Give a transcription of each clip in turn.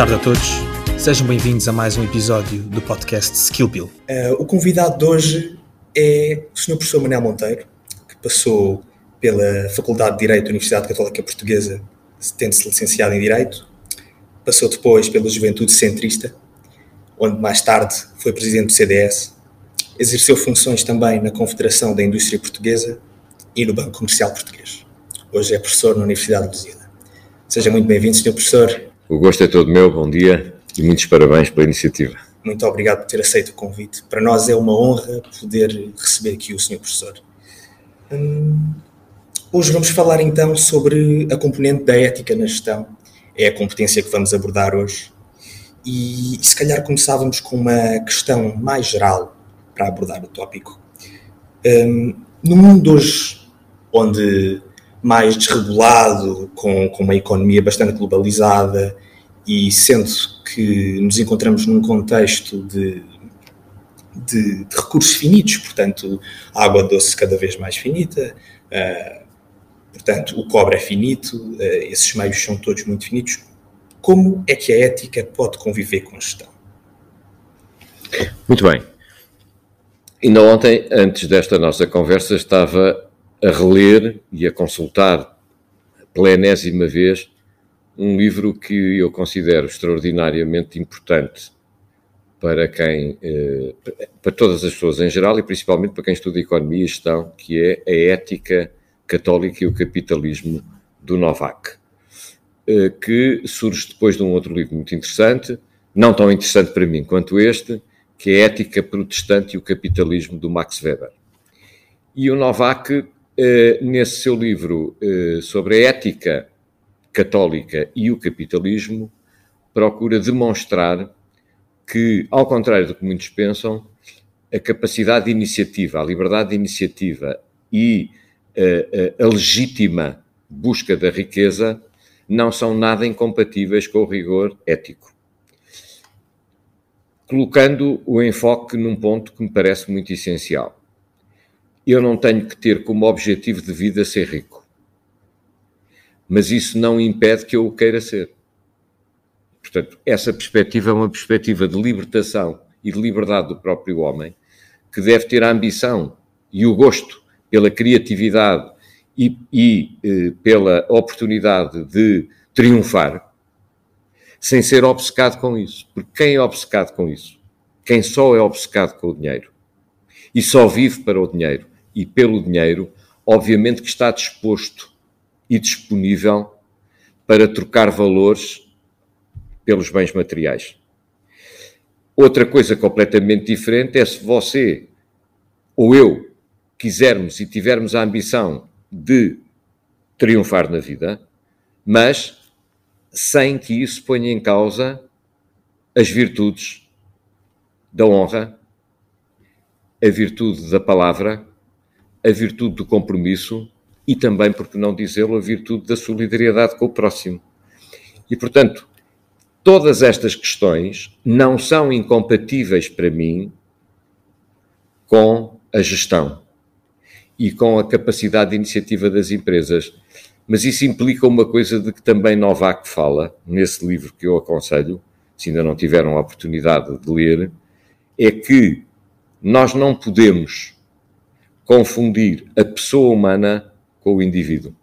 tarde a todos. Sejam bem-vindos a mais um episódio do podcast Skill Bill. Uh, o convidado de hoje é o Sr. Professor Manuel Monteiro, que passou pela Faculdade de Direito da Universidade Católica Portuguesa, tendo-se licenciado em Direito. Passou depois pela Juventude Centrista, onde mais tarde foi presidente do CDS. Exerceu funções também na Confederação da Indústria Portuguesa e no Banco Comercial Português. Hoje é professor na Universidade de Lusíada. Seja muito bem-vindo, Sr. Professor. O gosto é todo meu, bom dia e muitos parabéns pela iniciativa. Muito obrigado por ter aceito o convite. Para nós é uma honra poder receber aqui o Sr. Professor. Hum, hoje vamos falar então sobre a componente da ética na gestão. É a competência que vamos abordar hoje. E, se calhar começávamos com uma questão mais geral para abordar o tópico. Um, no mundo hoje, onde mais desregulado, com, com uma economia bastante globalizada e sendo que nos encontramos num contexto de, de, de recursos finitos, portanto, água doce cada vez mais finita, uh, portanto, o cobre é finito, uh, esses meios são todos muito finitos. Como é que a ética pode conviver com gestão? Muito bem. Ainda ontem, antes desta nossa conversa, estava a reler e a consultar pela enésima vez um livro que eu considero extraordinariamente importante para quem, eh, para todas as pessoas em geral e principalmente para quem estuda economia e gestão, que é a ética católica e o capitalismo do Novak, eh, que surge depois de um outro livro muito interessante, não tão interessante para mim quanto este, que é a Ética Protestante e o Capitalismo do Max Weber. E o Novak nesse seu livro eh, sobre a ética católica e o capitalismo, procura demonstrar que, ao contrário do que muitos pensam, a capacidade de iniciativa, a liberdade de iniciativa e a, eh, a, a legítima busca da riqueza não são nada incompatíveis com o rigor ético. Colocando o enfoque num ponto que me parece muito essencial eu não tenho que ter como objetivo de vida ser rico. Mas isso não impede que eu o queira ser. Portanto, essa perspectiva é uma perspectiva de libertação e de liberdade do próprio homem, que deve ter a ambição e o gosto pela criatividade e, e eh, pela oportunidade de triunfar, sem ser obcecado com isso. Porque quem é obcecado com isso? Quem só é obcecado com o dinheiro e só vive para o dinheiro e pelo dinheiro, obviamente que está disposto e disponível para trocar valores pelos bens materiais. Outra coisa completamente diferente é se você ou eu quisermos e tivermos a ambição de triunfar na vida, mas sem que isso ponha em causa as virtudes da honra, a virtude da palavra a virtude do compromisso e também, por que não dizê-lo, a virtude da solidariedade com o próximo. E, portanto, todas estas questões não são incompatíveis para mim com a gestão e com a capacidade de iniciativa das empresas. Mas isso implica uma coisa de que também Novak fala, nesse livro que eu aconselho, se ainda não tiveram a oportunidade de ler, é que nós não podemos confundir a pessoa humana com o indivíduo.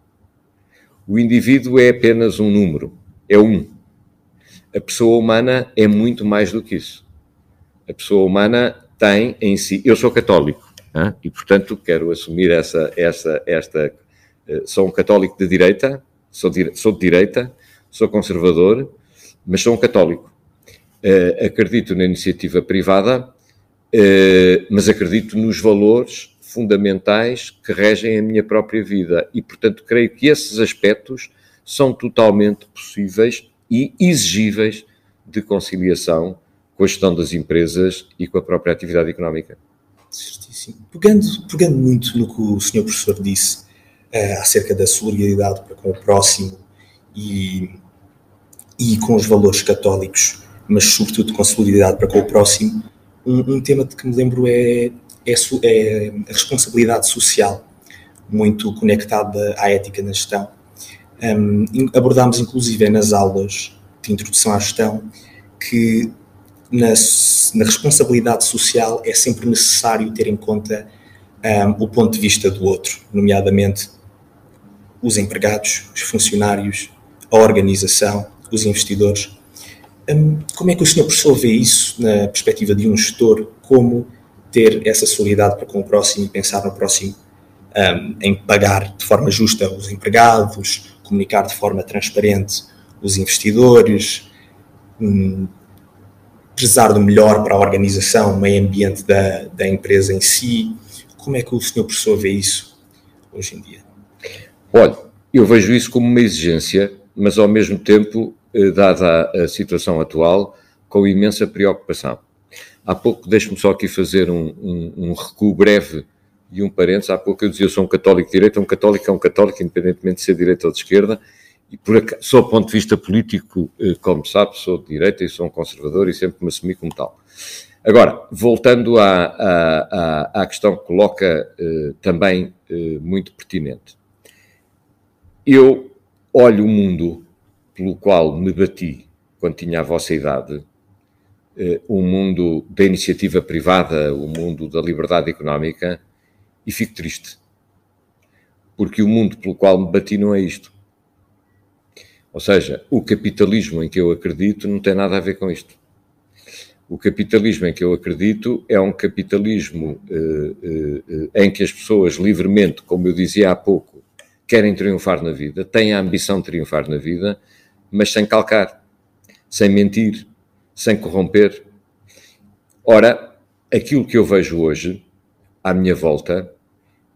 O indivíduo é apenas um número, é um. A pessoa humana é muito mais do que isso. A pessoa humana tem em si. Eu sou católico e, portanto, quero assumir essa, essa, esta. Eh, sou um católico de direita, sou de, sou de direita, sou conservador, mas sou um católico. Uh, acredito na iniciativa privada, uh, mas acredito nos valores fundamentais que regem a minha própria vida e, portanto, creio que esses aspectos são totalmente possíveis e exigíveis de conciliação com a gestão das empresas e com a própria atividade económica. Certíssimo. Pegando, pegando muito no que o senhor professor disse uh, acerca da solidariedade para com o próximo e, e com os valores católicos, mas sobretudo com solidariedade para com o próximo, um, um tema de que me lembro é é, é a responsabilidade social, muito conectada à ética na gestão. Um, abordámos inclusive nas aulas de introdução à gestão que na, na responsabilidade social é sempre necessário ter em conta um, o ponto de vista do outro, nomeadamente os empregados, os funcionários, a organização, os investidores. Um, como é que o senhor professor vê isso na perspectiva de um gestor? Como ter essa solidariedade para com o próximo e pensar no próximo um, em pagar de forma justa os empregados, comunicar de forma transparente os investidores, um, prezar do melhor para a organização, o meio ambiente da, da empresa em si. Como é que o senhor professor vê isso hoje em dia? Olha, eu vejo isso como uma exigência, mas ao mesmo tempo, eh, dada a situação atual, com imensa preocupação. Há pouco, deixe-me só aqui fazer um, um, um, recuo breve e um parênteses. Há pouco eu dizia, eu sou um católico de direita, um católico é um católico, independentemente de ser de direita ou de esquerda, e por acaso, só do ponto de vista político, eh, como sabe, sou de direita e sou um conservador e sempre me assumi como tal. Agora, voltando à, à, à questão que coloca eh, também eh, muito pertinente. Eu olho o mundo pelo qual me bati quando tinha a vossa idade, o mundo da iniciativa privada, o mundo da liberdade económica, e fico triste. Porque o mundo pelo qual me bati não é isto. Ou seja, o capitalismo em que eu acredito não tem nada a ver com isto. O capitalismo em que eu acredito é um capitalismo eh, eh, em que as pessoas livremente, como eu dizia há pouco, querem triunfar na vida, têm a ambição de triunfar na vida, mas sem calcar, sem mentir, sem corromper. Ora, aquilo que eu vejo hoje, à minha volta,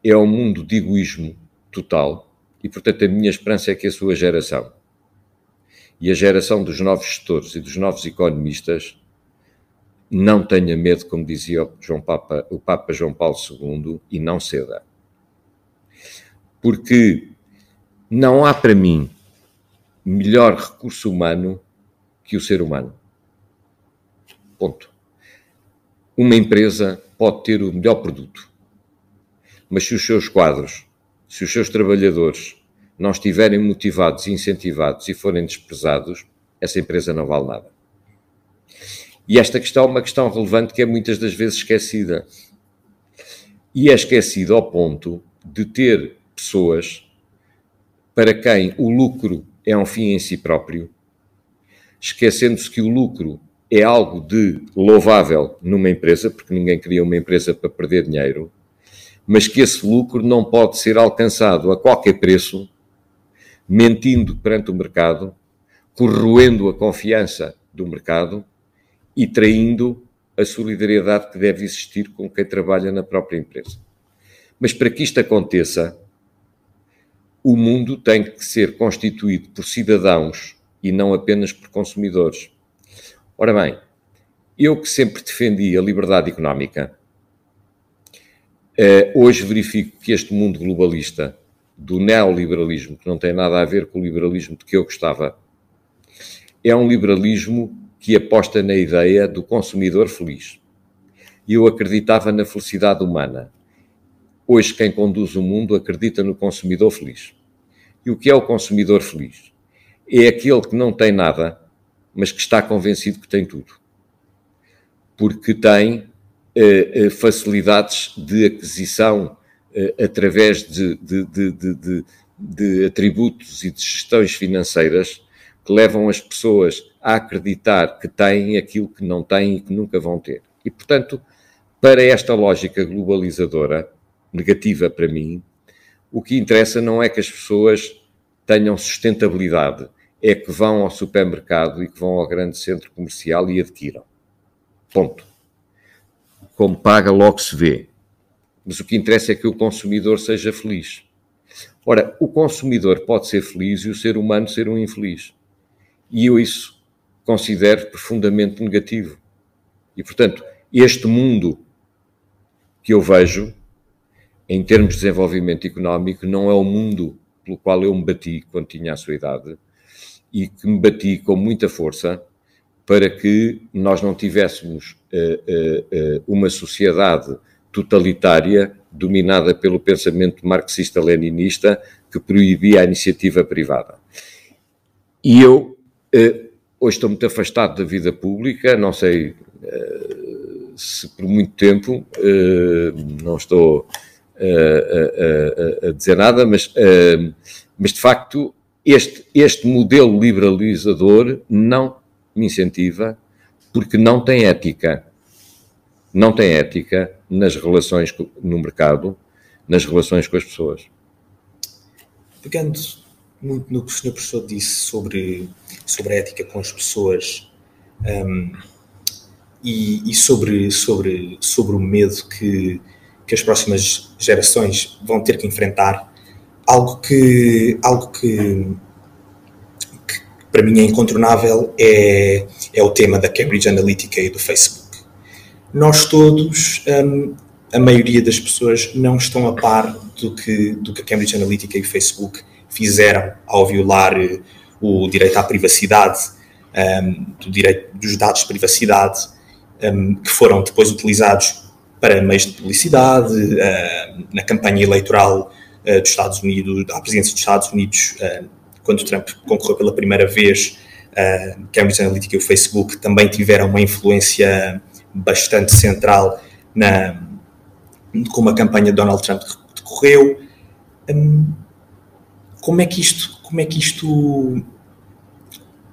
é um mundo de egoísmo total e, portanto, a minha esperança é que a sua geração e a geração dos novos gestores e dos novos economistas não tenha medo, como dizia o, João Papa, o Papa João Paulo II, e não ceda. Porque não há para mim melhor recurso humano que o ser humano. Ponto. Uma empresa pode ter o melhor produto, mas se os seus quadros, se os seus trabalhadores não estiverem motivados incentivados e forem desprezados, essa empresa não vale nada. E esta questão é uma questão relevante que é muitas das vezes esquecida. E é esquecida ao ponto de ter pessoas para quem o lucro é um fim em si próprio, esquecendo-se que o lucro é algo de louvável numa empresa, porque ninguém cria uma empresa para perder dinheiro, mas que esse lucro não pode ser alcançado a qualquer preço mentindo perante o mercado, corroendo a confiança do mercado e traindo a solidariedade que deve existir com quem trabalha na própria empresa. Mas para que isto aconteça, o mundo tem que ser constituído por cidadãos e não apenas por consumidores. Ora bem, eu que sempre defendi a liberdade económica, eh, hoje verifico que este mundo globalista do neoliberalismo, que não tem nada a ver com o liberalismo de que eu gostava, é um liberalismo que aposta na ideia do consumidor feliz. Eu acreditava na felicidade humana. Hoje, quem conduz o mundo acredita no consumidor feliz. E o que é o consumidor feliz? É aquele que não tem nada, mas que está convencido que tem tudo. Porque tem eh, eh facilidades de aquisição eh, através de, de, de, de, atributos e de gestões financeiras que levam as pessoas a acreditar que têm aquilo que não têm e que nunca vão ter. E, portanto, para esta lógica globalizadora, negativa para mim, o que interessa não é que as pessoas tenham sustentabilidade, é que vão ao supermercado e que vão ao grande centro comercial e adquiram. Ponto. Como paga, logo se vê. Mas o que interessa é que o consumidor seja feliz. Ora, o consumidor pode ser feliz e o ser humano ser um infeliz. E eu isso considero profundamente negativo. E, portanto, este mundo que eu vejo, em termos de desenvolvimento económico, não é o mundo pelo qual eu me bati quando tinha a sua idade e que me bati com muita força para que nós não tivéssemos uh, uh, uh, uma sociedade totalitária dominada pelo pensamento marxista-leninista que proibia a iniciativa privada. E eu eh, hoje estou muito afastado da vida pública, não sei uh, se por muito tempo, uh, não estou uh, a dizer nada, mas, mas de facto este, este modelo liberalizador não me incentiva porque não tem ética. Não tem ética nas relações no mercado, nas relações com as pessoas. Pegando muito no que o senhor professor disse sobre, sobre a ética com as pessoas um, e, e, sobre, sobre, sobre o medo que, que as próximas gerações vão ter que enfrentar, algo que, algo que, que para mim é incontornável é, é o tema da Cambridge Analytica e do Facebook. Nós todos, um, a maioria das pessoas, não estão a par do que, do que a Cambridge Analytica e o Facebook fizeram ao violar eh, o direito à privacidade, um, do direito dos dados de privacidade, um, que foram depois utilizados para meios de publicidade, uh, na campanha eleitoral dos Estados Unidos, à presidência dos Estados Unidos, uh, quando Trump concorreu pela primeira vez, uh, Cambridge Analytica e o Facebook também tiveram uma influência bastante central na como a campanha de Donald Trump decorreu. Um, como é que isto, como é que isto,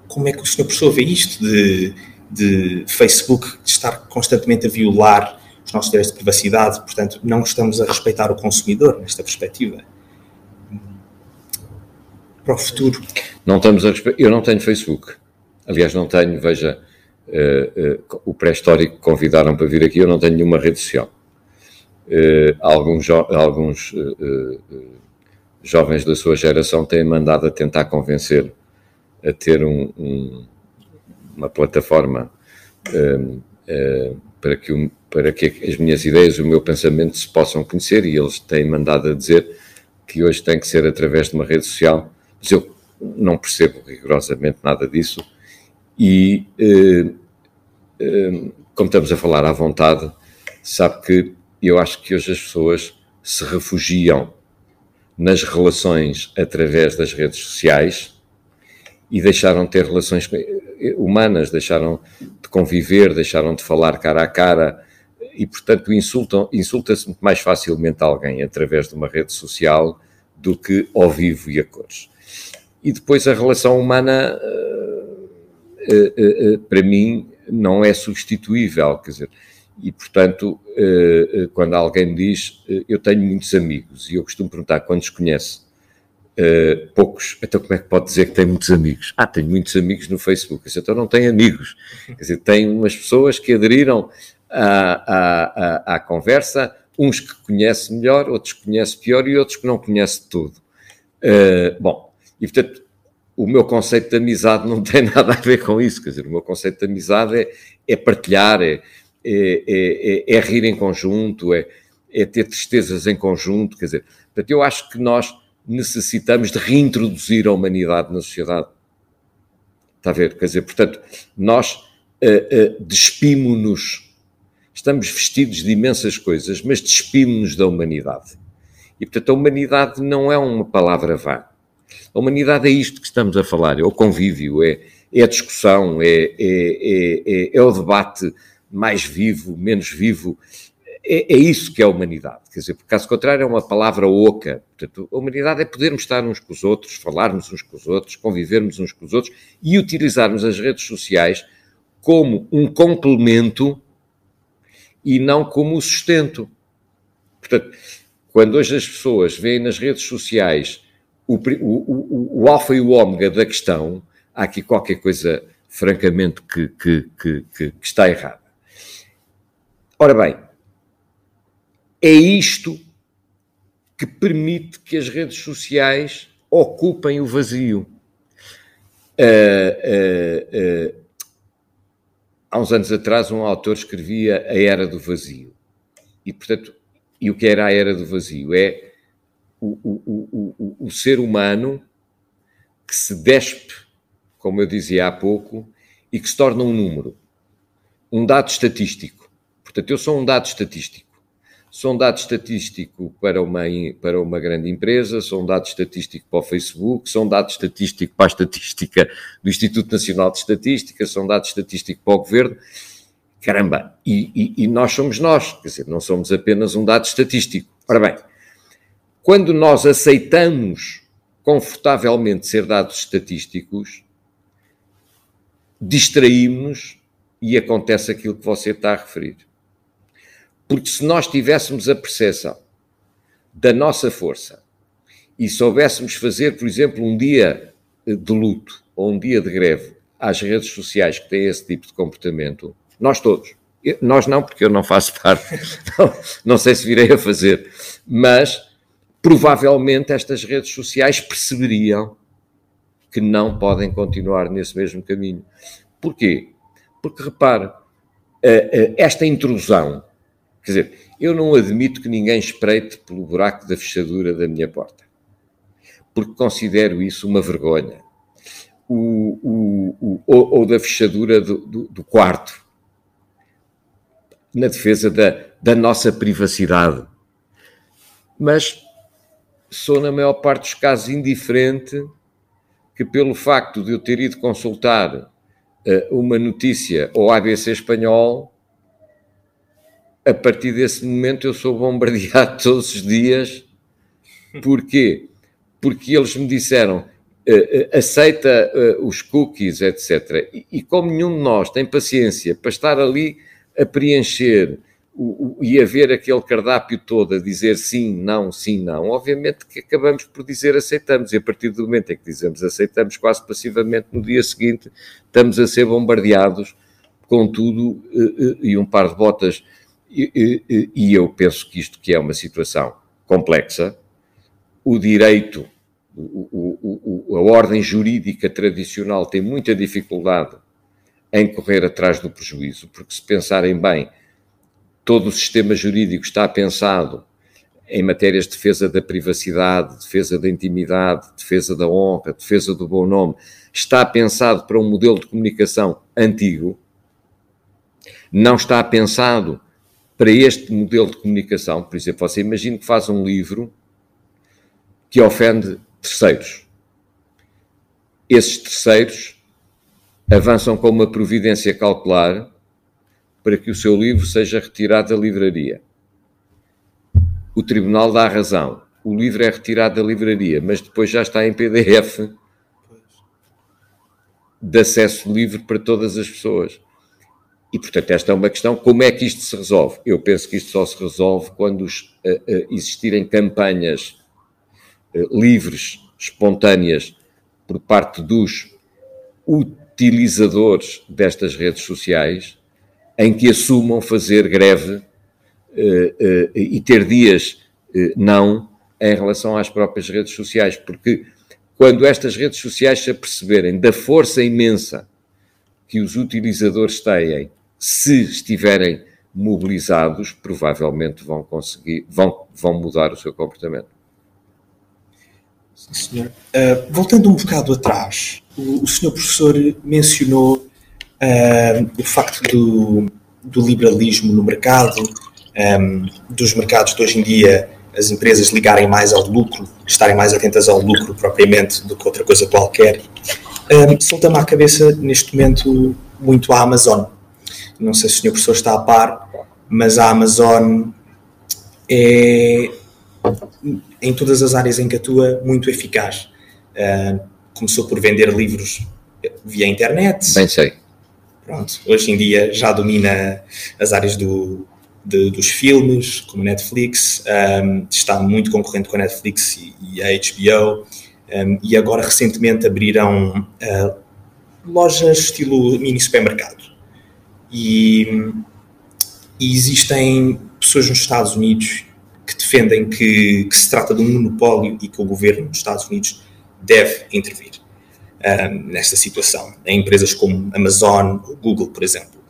como é que o senhor professor vê isto de, de Facebook estar constantemente a violar os nossos direitos de privacidade, portanto, não estamos a respeitar o consumidor nesta perspectiva. Para o futuro. Não estamos a respeitar. Eu não tenho Facebook. Aliás, não tenho, veja, uh, uh, o pré-histórico convidaram para vir aqui, eu não tenho nenhuma rede social. Uh, alguns alguns jovens da sua geração têm mandado a tentar convencer a ter um, um, uma plataforma para, que o, para que as minhas ideias, o meu pensamento se possam conhecer e eles têm mandado a dizer que hoje tem que ser através de uma rede social, mas eu não percebo rigorosamente nada disso. E uh, uh, como estamos a falar à vontade, sabe que eu acho que hoje as pessoas se refugiam nas relações através das redes sociais e deixaram de ter relações humanas, deixaram de conviver, deixaram de falar cara a cara e, portanto, insulta-se muito mais facilmente alguém através de uma rede social do que ao vivo e a cores. E depois a relação humana, eh, eh, eh, para mim, não é substituível, quer dizer, e, portanto, quando alguém me diz, eu tenho muitos amigos, e eu costumo perguntar quantos conhece, poucos, então como é que pode dizer que tem muitos amigos? Ah, tenho muitos amigos no Facebook. Então não tem amigos. Quer dizer, tem umas pessoas que aderiram à, à, à, à conversa, uns que conhece melhor, outros que conhece pior e outros que não conhece tudo. bom, e portanto, o meu conceito de amizade não tem nada a ver com isso. Quer dizer, o meu conceito de amizade é, é partilhar, é, é, é, é, é rir em conjunto, é, é ter tristezas em conjunto, quer dizer, portanto, eu acho que nós necessitamos de reintroduzir a humanidade na sociedade. Está a ver? Quer dizer, portanto, nós uh, uh, despimos-nos, estamos vestidos de imensas coisas, mas despimos-nos da humanidade. E, portanto, a humanidade não é uma palavra vã. A humanidade é isto que estamos a falar, é o convívio, é, é a discussão, é, é, é, é, é o debate mais vivo, menos vivo. É, é, isso que é a humanidade. Quer dizer, por caso contrário, é uma palavra oca. Portanto, a humanidade é podermos estar uns com os outros, falarmos uns com os outros, convivermos uns com os outros e utilizarmos as redes sociais como um complemento e não como o sustento. Portanto, quando hoje as pessoas veem nas redes sociais o, o, o, o alfa e o ômega da questão, há aqui qualquer coisa, francamente, que, que, que, que está errada. Ora bem, é isto que permite que as redes sociais ocupem o vazio. Uh, uh, uh, há uns anos atrás, um autor escrevia A Era do Vazio. E, portanto, e o que era a Era do Vazio? É o, o, o, o ser humano que se despe, como eu dizia há pouco, e que se torna um número, um dado estatístico Portanto, eu sou um dado estatístico. São um dado estatístico para uma, para uma grande empresa, são um dado estatístico para o Facebook, são um dado estatístico para a estatística do Instituto Nacional de Estatística, são um dado estatístico para o Governo. Caramba, e, e, e nós somos nós, quer dizer, não somos apenas um dado estatístico. Ora bem, quando nós aceitamos confortavelmente ser dados estatísticos, distraímos-nos e acontece aquilo que você está a referir. Porque se nós tivéssemos a percepção da nossa força e soubéssemos fazer, por exemplo, um dia de luto ou um dia de greve às redes sociais que têm esse tipo de comportamento, nós todos, nós não, porque eu não faço parte, não, não sei se virei a fazer, mas provavelmente estas redes sociais perceberiam que não podem continuar nesse mesmo caminho. Porquê? Porque, repare, esta intrusão Quer dizer, eu não admito que ninguém espreite pelo buraco da fechadura da minha porta, porque considero isso uma vergonha. O, o, o ou, ou, da fechadura do, do, do, quarto, na defesa da, da nossa privacidade. Mas sou, na maior parte dos casos, indiferente que, pelo facto de eu ter ido consultar uh, uma notícia ao ABC espanhol, a partir desse momento eu sou bombardeado todos os dias. Porquê? Porque eles me disseram uh, aceita uh, os cookies, etc. E, como nenhum de nós tem paciência para estar ali a preencher e a ver aquele cardápio todo, a dizer sim, não, sim, não, obviamente que acabamos por dizer aceitamos. E a partir do momento em que dizemos aceitamos, quase passivamente, no dia seguinte, estamos a ser bombardeados com tudo e um par de botas e, e, e eu penso que isto que é uma situação complexa, o direito, o, o, a ordem jurídica tradicional tem muita dificuldade em correr atrás do prejuízo, porque se pensarem bem, todo o sistema jurídico está pensado em matérias de defesa da privacidade, defesa da intimidade, defesa da honra, defesa do bom nome, está pensado para um modelo de comunicação antigo, não está pensado para este modelo de comunicação, por exemplo, você imagina que faz um livro que ofende terceiros. Esses terceiros avançam com uma providência cautelar para que o seu livro seja retirado da livraria. O tribunal dá razão. O livro é retirado da livraria, mas depois já está em PDF de acesso livre para todas as pessoas. E, portanto, esta é uma questão, como é que isto se resolve? Eu penso que isto só se resolve quando uh, uh, existirem campanhas uh, livres, espontâneas, por parte dos utilizadores destas redes sociais, em que assumam fazer greve e ter dias não em relação às próprias redes sociais, porque quando estas redes sociais se aperceberem da força imensa que os utilizadores têm se estiverem mobilizados, provavelmente vão conseguir, vão, vão mudar o seu comportamento. Sim, senhor. Uh, voltando um bocado atrás, o, o senhor professor mencionou uh, o facto do, do, liberalismo no mercado, um, dos mercados de hoje em dia, as empresas ligarem mais ao lucro, estarem mais atentas ao lucro propriamente do que outra coisa qualquer. Um, Solta-me à cabeça, neste momento, muito a Amazon não sei se o senhor professor está a par, mas a Amazon é, em todas as áreas em que atua, muito eficaz. Uh, começou por vender livros via internet. Bem sei. Pronto, hoje em dia já domina as áreas do, de, dos filmes, como Netflix, um, está muito concorrente com a Netflix e, e a HBO, um, e agora recentemente abriram uh, lojas estilo mini supermercado. E, e existem pessoas nos Estados Unidos que defendem que, que, se trata de um monopólio e que o governo dos Estados Unidos deve intervir um, nesta situação, em empresas como Amazon, Google, por exemplo.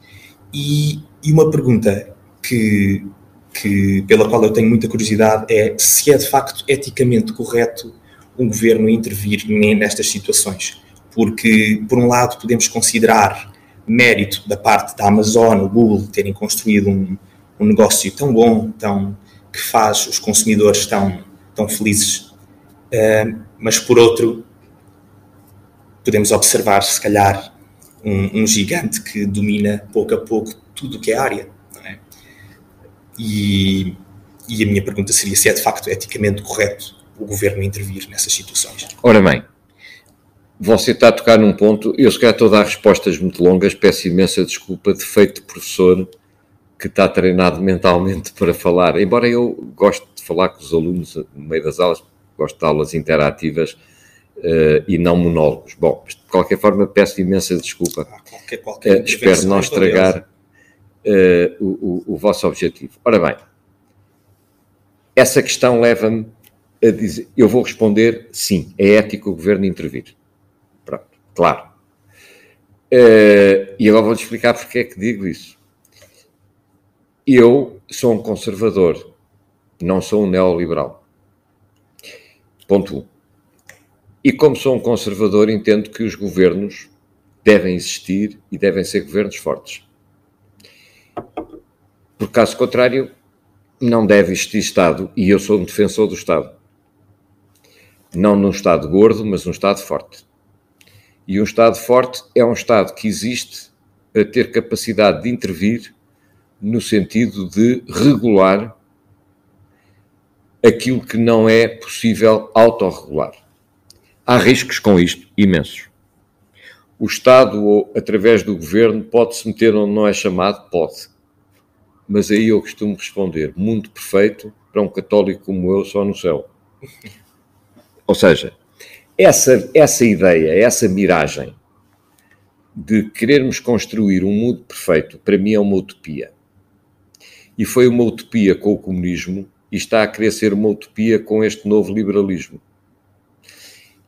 E, e uma pergunta que, que, pela qual eu tenho muita curiosidade é se é de facto eticamente correto um governo intervir nestas situações. Porque, por um lado, podemos considerar mérito da parte da Amazon, o Google, terem construído um, um negócio tão bom, tão, que faz os consumidores tão, tão felizes, uh, mas por outro, podemos observar, se calhar, um, um, gigante que domina pouco a pouco tudo o que é área. É? E, e a minha pergunta seria se é de facto eticamente correto o governo intervir nessas situações. Ora bem, você está a tocar num ponto, eu se calhar estou a dar respostas muito longas, peço imensa desculpa, defeito de professor que está treinado mentalmente para falar, embora eu goste de falar com os alunos no meio das aulas, gosto de aulas interativas uh, e não monólogos. Bom, de qualquer forma peço imensa desculpa. Ah, qualquer, qualquer uh, espero não estragar uh, o, o, o vosso objetivo. Ora bem, essa questão leva-me a dizer, eu vou responder sim, é ético o governo intervir. Claro. Uh, e agora vou-te explicar porque é que digo isso. Eu sou um conservador, não sou um neoliberal. Ponto 1. Um. E como sou um conservador, entendo que os governos devem existir e devem ser governos fortes. Por caso contrário, não deve existir Estado, e eu sou um defensor do Estado. Não num Estado gordo, mas um Estado forte. E um Estado forte é um Estado que existe para ter capacidade de intervir no sentido de regular aquilo que não é possível autorregular. Há riscos com isto, imensos. O Estado, ou através do governo, pode-se meter onde não é chamado? Pode mas aí eu costumo responder: mundo perfeito para um católico como eu só no céu. Ou seja, essa, essa ideia, essa miragem de querermos construir um mundo perfeito, para mim é uma utopia. E foi uma utopia com o comunismo e está a querer ser uma utopia com este novo liberalismo.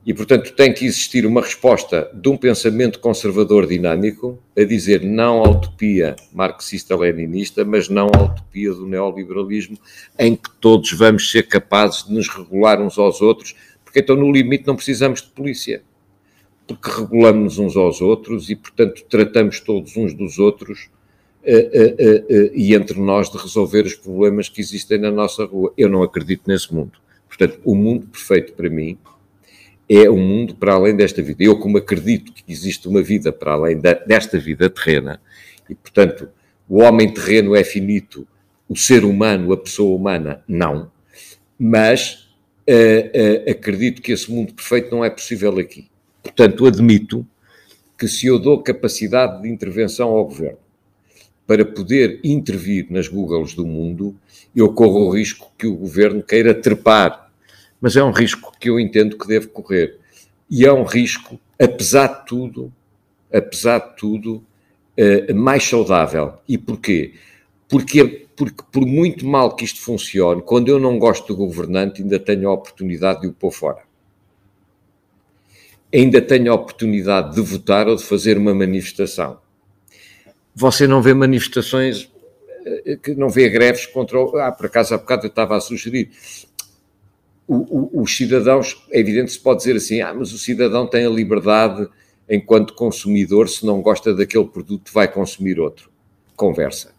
E, portanto, tem que existir uma resposta de um pensamento conservador dinâmico a dizer não à utopia marxista-leninista, mas não à utopia do neoliberalismo, em que todos vamos ser capazes de nos regular uns aos outros, porque então, no limite, não precisamos de polícia. Porque regulamos uns aos outros e, portanto, tratamos todos uns dos outros uh, uh, uh, e entre nós de resolver os problemas que existem na nossa rua. Eu não acredito nesse mundo. Portanto, o mundo perfeito para mim é um mundo para além desta vida. Eu, como acredito que existe uma vida para além da, desta vida terrena, e portanto o homem terreno é finito, o ser humano, a pessoa humana, não, mas acredito que esse mundo perfeito não é possível aqui. Portanto, admito que se eu dou capacidade de intervenção ao governo para poder intervir nas Googles do mundo, eu corro o risco que o governo queira trepar mas é um risco que eu entendo que devo correr. E é um risco, apesar de tudo, apesar de tudo, uh, mais saudável. E porquê? Porque, porque por muito mal que isto funcione, quando eu não gosto do governante, ainda tenho a oportunidade de o pôr fora. Ainda tenho a oportunidade de votar ou de fazer uma manifestação. Você não vê manifestações, eh, que não vê greves contra o... Ah, por acaso há bocado eu estava a sugerir o, o, os cidadãos, é evidente, se pode dizer assim, ah, mas o cidadão tem a liberdade, enquanto consumidor, se não gosta daquele produto, vai consumir outro. Conversa.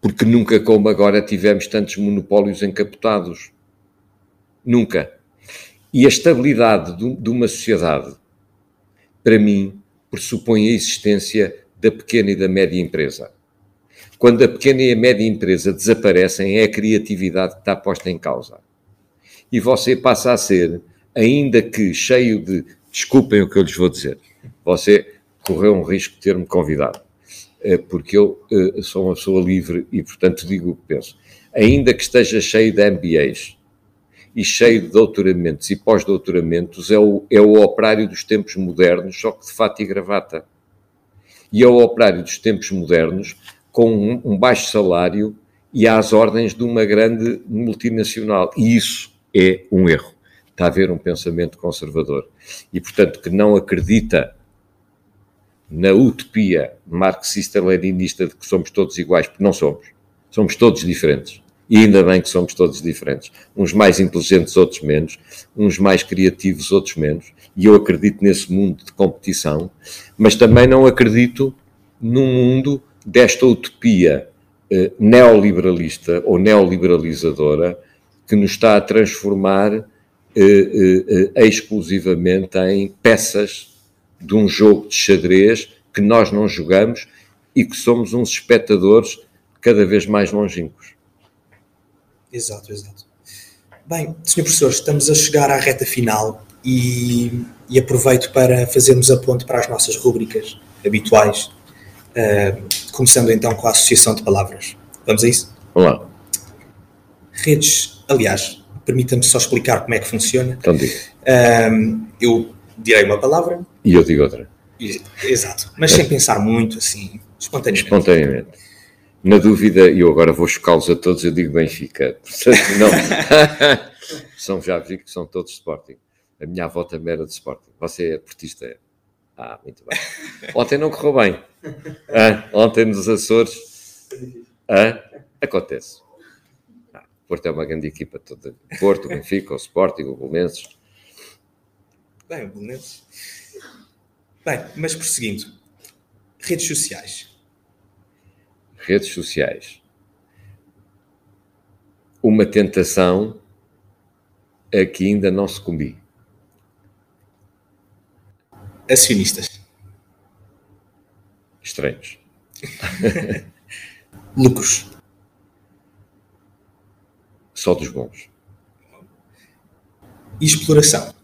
Porque nunca, como agora, tivemos tantos monopólios encapotados. Nunca. E a estabilidade de, uma sociedade, para mim, pressupõe a existência da pequena e da média empresa. Quando a pequena e a média empresa desaparecem, é a criatividade que está posta em causa e você passa a ser, ainda que cheio de. Desculpem o que eu lhes vou dizer, você correu um risco de ter-me convidado, porque eu eh, sou uma pessoa livre e, portanto, digo o que penso. Ainda que esteja cheio de MBAs e cheio de doutoramentos e pós-doutoramentos, é o, é o operário dos tempos modernos, só que de fato e gravata. E é o operário dos tempos modernos com um, um baixo salário e às ordens de uma grande multinacional. E isso é um erro. Está a haver um pensamento conservador. E, portanto, que não acredita na utopia marxista-leninista de que somos todos iguais, porque não somos. Somos todos diferentes. E ainda bem que somos todos diferentes. Uns mais inteligentes, outros menos. Uns mais criativos, outros menos. E eu acredito nesse mundo de competição, mas também não acredito num mundo desta utopia eh, neoliberalista ou neoliberalizadora que nos está a transformar eh, eh, eh, exclusivamente em peças de um jogo de xadrez que nós não jogamos e que somos uns espectadores cada vez mais longínquos. Exato, exato. Bem, Sr. Professor, estamos a chegar à reta final e, e aproveito para fazermos a ponte para as nossas rúbricas habituais, uh, começando então com a associação de palavras. Vamos a isso? Olá. Redes, aliás, permita-me só explicar como é que funciona. Então diga. Uh, eu direi uma palavra. E eu digo outra. Exato, mas sem pensar muito, assim, espontaneamente. Espontaneamente. Na dúvida, e eu agora vou chocá-los a todos, eu digo Benfica. Não. são, já vi que são todos Sporting. A minha avó também era de Sporting. Você é portista? Ah, muito bem. Ontem não correu bem. Ah, ontem nos Açores. Ah, acontece. Ah, Porto é uma grande equipa toda. Porto, Benfica, o Sporting, o Belenenses. Bem, Belenenses. Bem, mas prosseguindo. Redes sociais redes sociais. Uma tentação a que ainda não se comi. Acionistas. Estranhos. Lucros. Só dos bons. Exploração.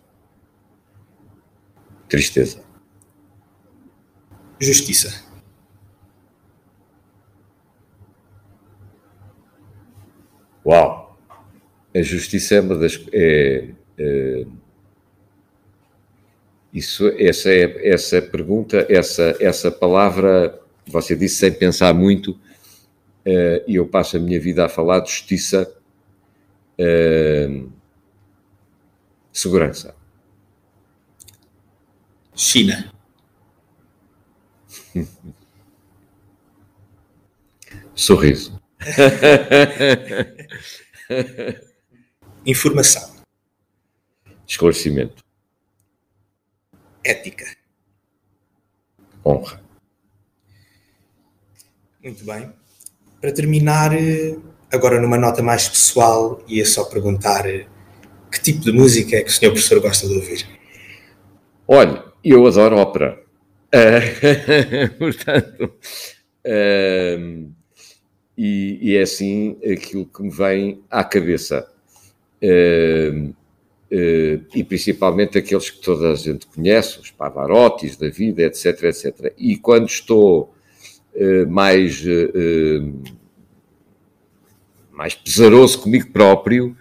Tristeza. Justiça. Uau! A justiça é uma das. É, é, isso, essa, é, essa pergunta, essa, essa palavra, você disse sem pensar muito, é, e eu passo a minha vida a falar de justiça, é, segurança. China. Sorriso. Informação. Esclarecimento. Ética. Honra. Muito bem. Para terminar, agora numa nota mais pessoal, ia só perguntar que tipo de música é que o senhor professor gosta de ouvir? Olha, eu adoro ópera. Uh, portanto, uh, e, e, é assim aquilo que me vem à cabeça. Uh, e principalmente aqueles que toda a gente conhece, os Pavarottis da vida, etc, etc. E quando estou uh, mais, mais pesaroso comigo próprio,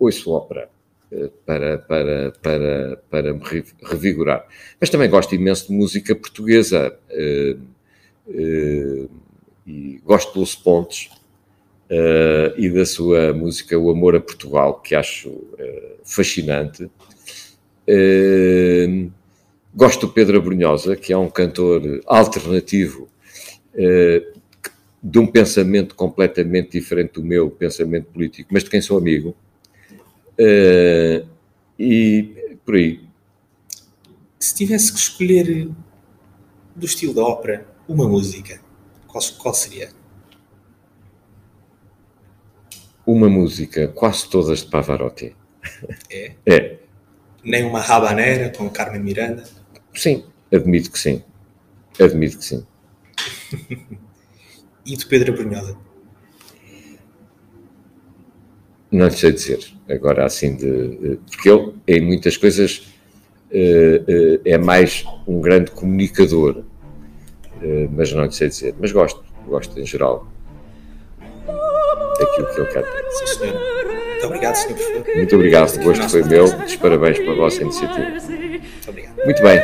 ouço ópera. Para, para, para, para me revigorar. Mas também gosto imenso de música portuguesa e gosto dos Pontes uh, e da sua música O Amor a Portugal, que acho fascinante. Gosto do Pedro Abrunhosa, que é um cantor alternativo de um pensamento completamente diferente do meu pensamento político, mas de quem sou amigo. E por aí. Se tivesse que escolher do estilo da ópera uma música, qual, qual seria? Uma música, quase todas de Pavarotti. É? É. Nem uma rabaneira com Carmen Miranda? Sim, admito que sim. Admito que sim. e de Pedro Brunhosa? Não sei dizer. Agora, assim, de, porque ele, em muitas coisas, eh, eh, é mais um grande comunicador eh, mas não sei dizer. Mas gosto, gosto em geral daquilo que ele canta. Sim, senhor. Muito obrigado, senhor professor. Muito obrigado, o gosto foi meu. Dos parabéns pela vossa iniciativa. Muito obrigado. Muito bem.